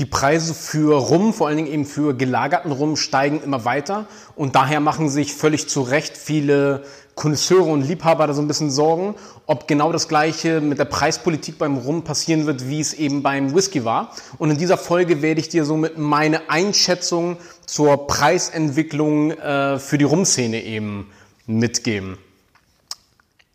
Die Preise für Rum, vor allen Dingen eben für gelagerten Rum, steigen immer weiter und daher machen sich völlig zu Recht viele Konnoisseure und Liebhaber da so ein bisschen Sorgen, ob genau das Gleiche mit der Preispolitik beim Rum passieren wird, wie es eben beim Whisky war. Und in dieser Folge werde ich dir somit meine Einschätzung zur Preisentwicklung äh, für die Rumszene eben mitgeben.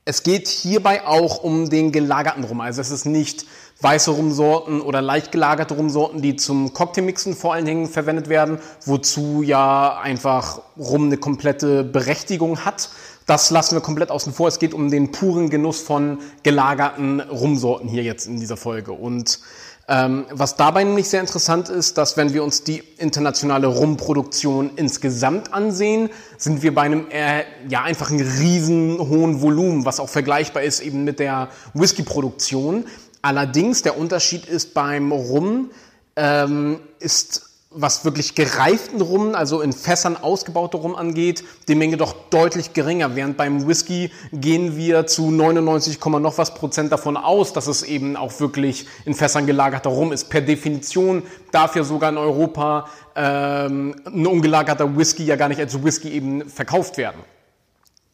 Es geht hierbei auch um den gelagerten Rum. Also es ist nicht weiße Rumsorten oder leicht gelagerte Rumsorten, die zum Cocktailmixen vor allen Dingen verwendet werden, wozu ja einfach Rum eine komplette Berechtigung hat. Das lassen wir komplett außen vor. Es geht um den puren Genuss von gelagerten Rumsorten hier jetzt in dieser Folge. Und ähm, was dabei nämlich sehr interessant ist, dass wenn wir uns die internationale Rumproduktion insgesamt ansehen, sind wir bei einem äh, ja einfach einen riesen hohen Volumen, was auch vergleichbar ist eben mit der Whisky-Produktion. Allerdings der Unterschied ist beim Rum ähm, ist was wirklich gereiften Rum, also in Fässern ausgebaute Rum angeht, die Menge doch deutlich geringer. Während beim Whisky gehen wir zu 99, noch was Prozent davon aus, dass es eben auch wirklich in Fässern gelagerter Rum ist. Per Definition darf ja sogar in Europa ähm, ein ungelagerter Whisky ja gar nicht als Whisky eben verkauft werden.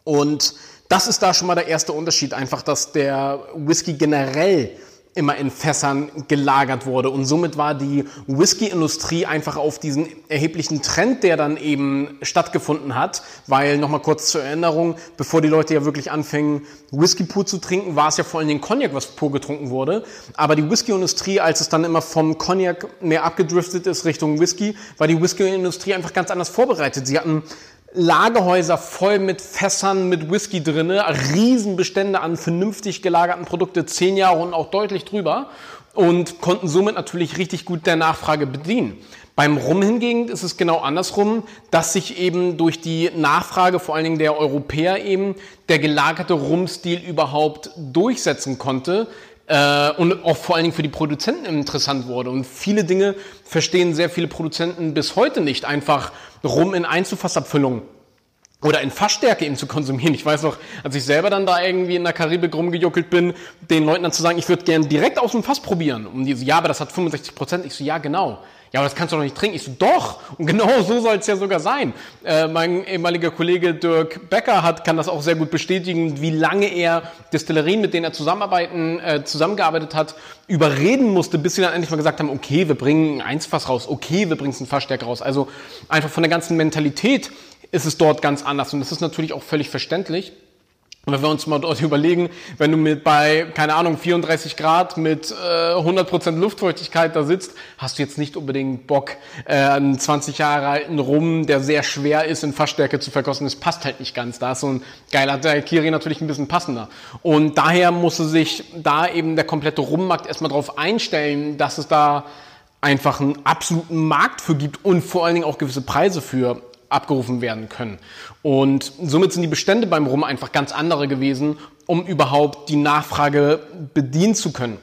Und das ist da schon mal der erste Unterschied, einfach, dass der Whisky generell immer in Fässern gelagert wurde. Und somit war die Whisky-Industrie einfach auf diesen erheblichen Trend, der dann eben stattgefunden hat, weil nochmal kurz zur Erinnerung, bevor die Leute ja wirklich anfingen, Whisky pur zu trinken, war es ja vor allem den Cognac, was pur getrunken wurde. Aber die Whisky-Industrie, als es dann immer vom Cognac mehr abgedriftet ist Richtung Whisky, war die Whisky-Industrie einfach ganz anders vorbereitet. Sie hatten Lagerhäuser voll mit Fässern mit Whisky drinne, Riesenbestände an vernünftig gelagerten Produkte, zehn Jahre und auch deutlich drüber und konnten somit natürlich richtig gut der Nachfrage bedienen. Beim Rum hingegen ist es genau andersrum, dass sich eben durch die Nachfrage vor allen Dingen der Europäer eben der gelagerte Rumstil überhaupt durchsetzen konnte, äh, und auch vor allen Dingen für die Produzenten interessant wurde. Und viele Dinge verstehen sehr viele Produzenten bis heute nicht, einfach rum in Einzelfassabfüllung oder in Fassstärke eben zu konsumieren. Ich weiß noch, als ich selber dann da irgendwie in der Karibik rumgejuckelt bin, den Leuten dann zu sagen, ich würde gern direkt aus dem Fass probieren. Und die so, ja, aber das hat 65 Prozent. Ich so, ja, genau ja, aber das kannst du doch nicht trinken. Ich so, doch. Und genau so soll es ja sogar sein. Äh, mein ehemaliger Kollege Dirk Becker hat, kann das auch sehr gut bestätigen, wie lange er Destillerien, mit denen er zusammenarbeiten, äh, zusammengearbeitet hat, überreden musste, bis sie dann endlich mal gesagt haben, okay, wir bringen ein Einsfass raus, okay, wir bringen ein Fassstärke raus. Also einfach von der ganzen Mentalität ist es dort ganz anders. Und das ist natürlich auch völlig verständlich. Und wenn wir uns mal dort überlegen, wenn du mit bei, keine Ahnung, 34 Grad mit äh, 100% Luftfeuchtigkeit da sitzt, hast du jetzt nicht unbedingt Bock, äh, einen 20 Jahre alten Rum, der sehr schwer ist, in Fassstärke zu verkosten. Das passt halt nicht ganz. Da ist so ein geiler Daiquiri natürlich ein bisschen passender. Und daher musste sich da eben der komplette Rummarkt erstmal darauf einstellen, dass es da einfach einen absoluten Markt für gibt und vor allen Dingen auch gewisse Preise für abgerufen werden können. Und somit sind die Bestände beim Rum einfach ganz andere gewesen, um überhaupt die Nachfrage bedienen zu können.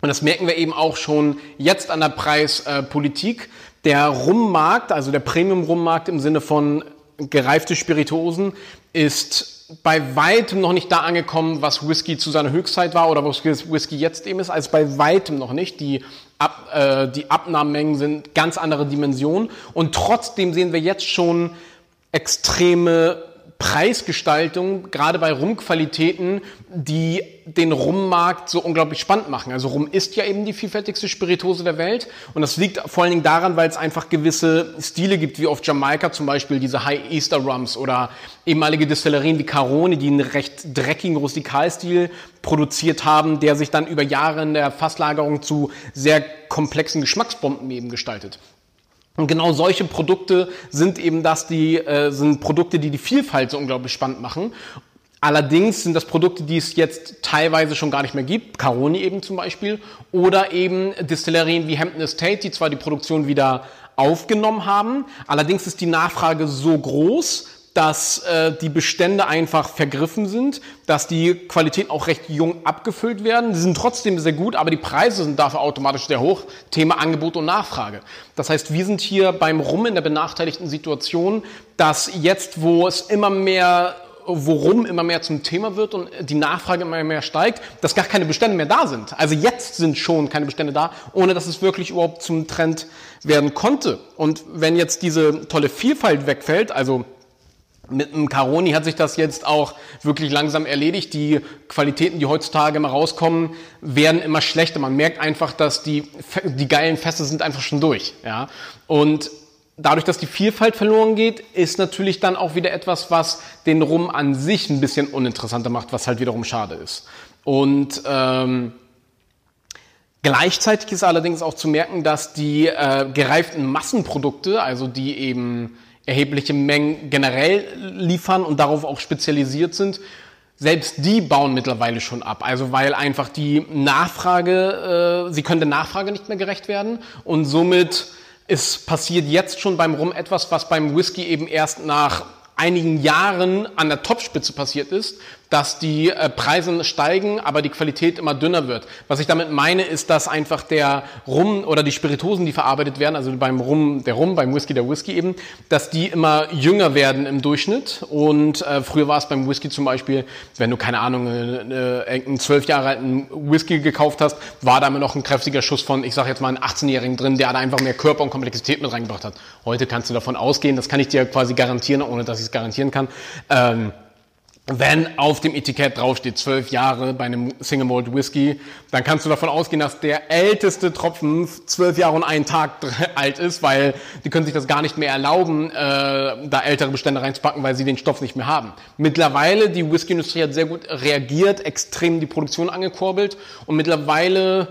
Und das merken wir eben auch schon jetzt an der Preispolitik. Der Rummarkt, also der Premium-Rummarkt im Sinne von gereifte Spirituosen, ist bei weitem noch nicht da angekommen, was Whisky zu seiner Höchstzeit war oder was Whisky jetzt eben ist, also bei weitem noch nicht. Die, Ab, äh, die Abnahmemengen sind ganz andere Dimensionen. Und trotzdem sehen wir jetzt schon extreme Preisgestaltung, gerade bei Rumqualitäten, die den Rummarkt so unglaublich spannend machen. Also Rum ist ja eben die vielfältigste Spiritose der Welt und das liegt vor allen Dingen daran, weil es einfach gewisse Stile gibt, wie auf Jamaika zum Beispiel diese High Easter Rums oder ehemalige Destillerien wie Caroni, die einen recht dreckigen Rustikalstil produziert haben, der sich dann über Jahre in der Fasslagerung zu sehr komplexen Geschmacksbomben eben gestaltet. Und genau solche Produkte sind eben das, die äh, sind Produkte, die die Vielfalt so unglaublich spannend machen. Allerdings sind das Produkte, die es jetzt teilweise schon gar nicht mehr gibt, Caroni eben zum Beispiel, oder eben Distillerien wie Hampton Estate, die zwar die Produktion wieder aufgenommen haben, allerdings ist die Nachfrage so groß, dass äh, die Bestände einfach vergriffen sind, dass die Qualitäten auch recht jung abgefüllt werden. Sie sind trotzdem sehr gut, aber die Preise sind dafür automatisch sehr hoch. Thema Angebot und Nachfrage. Das heißt, wir sind hier beim Rum in der benachteiligten Situation, dass jetzt, wo es immer mehr worum immer mehr zum Thema wird und die Nachfrage immer mehr steigt, dass gar keine Bestände mehr da sind. Also jetzt sind schon keine Bestände da, ohne dass es wirklich überhaupt zum Trend werden konnte. Und wenn jetzt diese tolle Vielfalt wegfällt, also mit dem Caroni hat sich das jetzt auch wirklich langsam erledigt. Die Qualitäten, die heutzutage immer rauskommen, werden immer schlechter. Man merkt einfach, dass die, die geilen Feste sind einfach schon durch. Ja? Und dadurch, dass die Vielfalt verloren geht, ist natürlich dann auch wieder etwas, was den Rum an sich ein bisschen uninteressanter macht, was halt wiederum schade ist. Und ähm, gleichzeitig ist allerdings auch zu merken, dass die äh, gereiften Massenprodukte, also die eben erhebliche Mengen generell liefern und darauf auch spezialisiert sind, selbst die bauen mittlerweile schon ab. Also weil einfach die Nachfrage, äh, sie können der Nachfrage nicht mehr gerecht werden. Und somit es passiert jetzt schon beim Rum etwas, was beim Whisky eben erst nach einigen Jahren an der Topspitze passiert ist, dass die äh, Preise steigen, aber die Qualität immer dünner wird. Was ich damit meine, ist, dass einfach der Rum oder die Spiritosen, die verarbeitet werden, also beim Rum der Rum, beim Whisky der Whisky eben, dass die immer jünger werden im Durchschnitt. Und äh, früher war es beim Whisky zum Beispiel, wenn du keine Ahnung äh, einen zwölf Jahre alten Whisky gekauft hast, war da immer noch ein kräftiger Schuss von, ich sage jetzt mal, einen 18-Jährigen drin, der da einfach mehr Körper und Komplexität mit reingebracht hat. Heute kannst du davon ausgehen, das kann ich dir quasi garantieren, ohne dass ich es garantieren kann. Ähm, wenn auf dem Etikett draufsteht zwölf Jahre bei einem Single Malt Whisky, dann kannst du davon ausgehen, dass der älteste Tropfen zwölf Jahre und einen Tag alt ist, weil die können sich das gar nicht mehr erlauben, äh, da ältere Bestände reinzupacken, weil sie den Stoff nicht mehr haben. Mittlerweile, die Whiskyindustrie hat sehr gut reagiert, extrem die Produktion angekurbelt und mittlerweile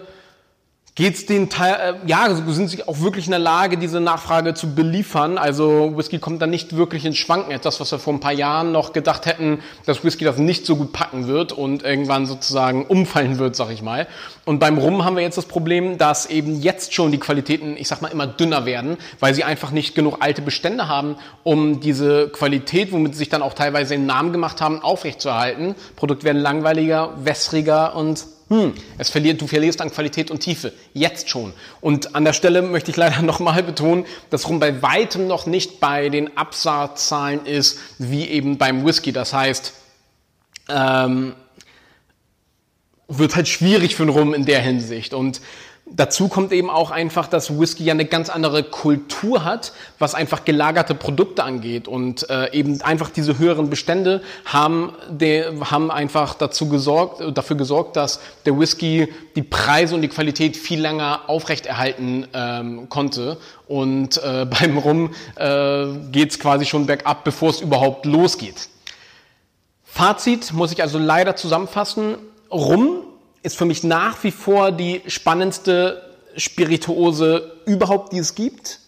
geht's den Teil, äh, ja, sind sie auch wirklich in der Lage, diese Nachfrage zu beliefern. Also Whisky kommt da nicht wirklich ins Schwanken. Etwas, was wir vor ein paar Jahren noch gedacht hätten, dass Whisky das nicht so gut packen wird und irgendwann sozusagen umfallen wird, sag ich mal. Und beim Rum haben wir jetzt das Problem, dass eben jetzt schon die Qualitäten, ich sag mal, immer dünner werden, weil sie einfach nicht genug alte Bestände haben, um diese Qualität, womit sie sich dann auch teilweise den Namen gemacht haben, aufrechtzuerhalten. Produkte werden langweiliger, wässriger und hm, es verliert, du verlierst an Qualität und Tiefe. Jetzt schon. Und an der Stelle möchte ich leider nochmal betonen, dass Rum bei weitem noch nicht bei den Absatzzahlen ist, wie eben beim Whisky. Das heißt, ähm, wird halt schwierig für den Rum in der Hinsicht. Und Dazu kommt eben auch einfach, dass Whisky ja eine ganz andere Kultur hat, was einfach gelagerte Produkte angeht. Und äh, eben einfach diese höheren Bestände haben, de, haben einfach dazu gesorgt, dafür gesorgt, dass der Whisky die Preise und die Qualität viel länger aufrechterhalten ähm, konnte. Und äh, beim Rum äh, geht es quasi schon bergab, bevor es überhaupt losgeht. Fazit muss ich also leider zusammenfassen. Rum ist für mich nach wie vor die spannendste Spirituose überhaupt, die es gibt.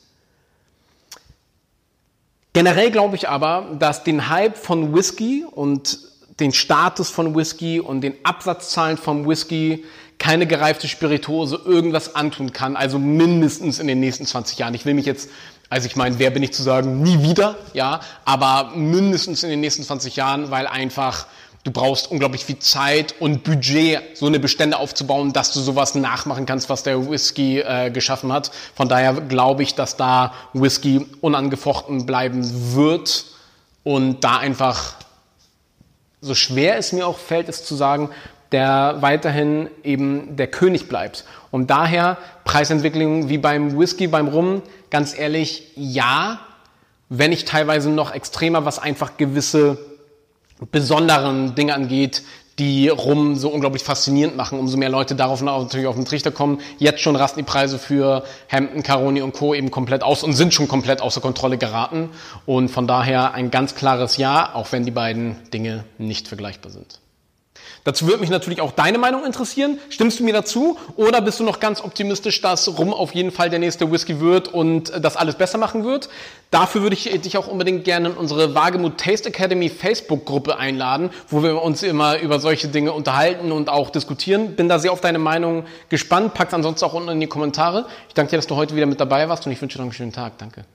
Generell glaube ich aber, dass den Hype von Whisky und den Status von Whisky und den Absatzzahlen vom Whisky keine gereifte Spirituose irgendwas antun kann, also mindestens in den nächsten 20 Jahren. Ich will mich jetzt, also ich meine, wer bin ich zu sagen, nie wieder, ja, aber mindestens in den nächsten 20 Jahren, weil einfach du brauchst unglaublich viel Zeit und Budget, so eine Bestände aufzubauen, dass du sowas nachmachen kannst, was der Whisky äh, geschaffen hat. Von daher glaube ich, dass da Whisky unangefochten bleiben wird und da einfach, so schwer es mir auch fällt, es zu sagen, der weiterhin eben der König bleibt. Und daher Preisentwicklung wie beim Whisky, beim Rum, ganz ehrlich, ja, wenn nicht teilweise noch extremer, was einfach gewisse besonderen Dinge angeht, die Rum so unglaublich faszinierend machen, umso mehr Leute darauf natürlich auf den Trichter kommen. Jetzt schon rasten die Preise für Hampton, Caroni und Co. eben komplett aus und sind schon komplett außer Kontrolle geraten. Und von daher ein ganz klares Ja, auch wenn die beiden Dinge nicht vergleichbar sind. Dazu würde mich natürlich auch deine Meinung interessieren. Stimmst du mir dazu? Oder bist du noch ganz optimistisch, dass Rum auf jeden Fall der nächste Whisky wird und das alles besser machen wird? Dafür würde ich dich auch unbedingt gerne in unsere Wagemut Taste Academy Facebook-Gruppe einladen, wo wir uns immer über solche Dinge unterhalten und auch diskutieren. Bin da sehr auf deine Meinung gespannt. Pack's ansonsten auch unten in die Kommentare. Ich danke dir, dass du heute wieder mit dabei warst und ich wünsche dir noch einen schönen Tag. Danke.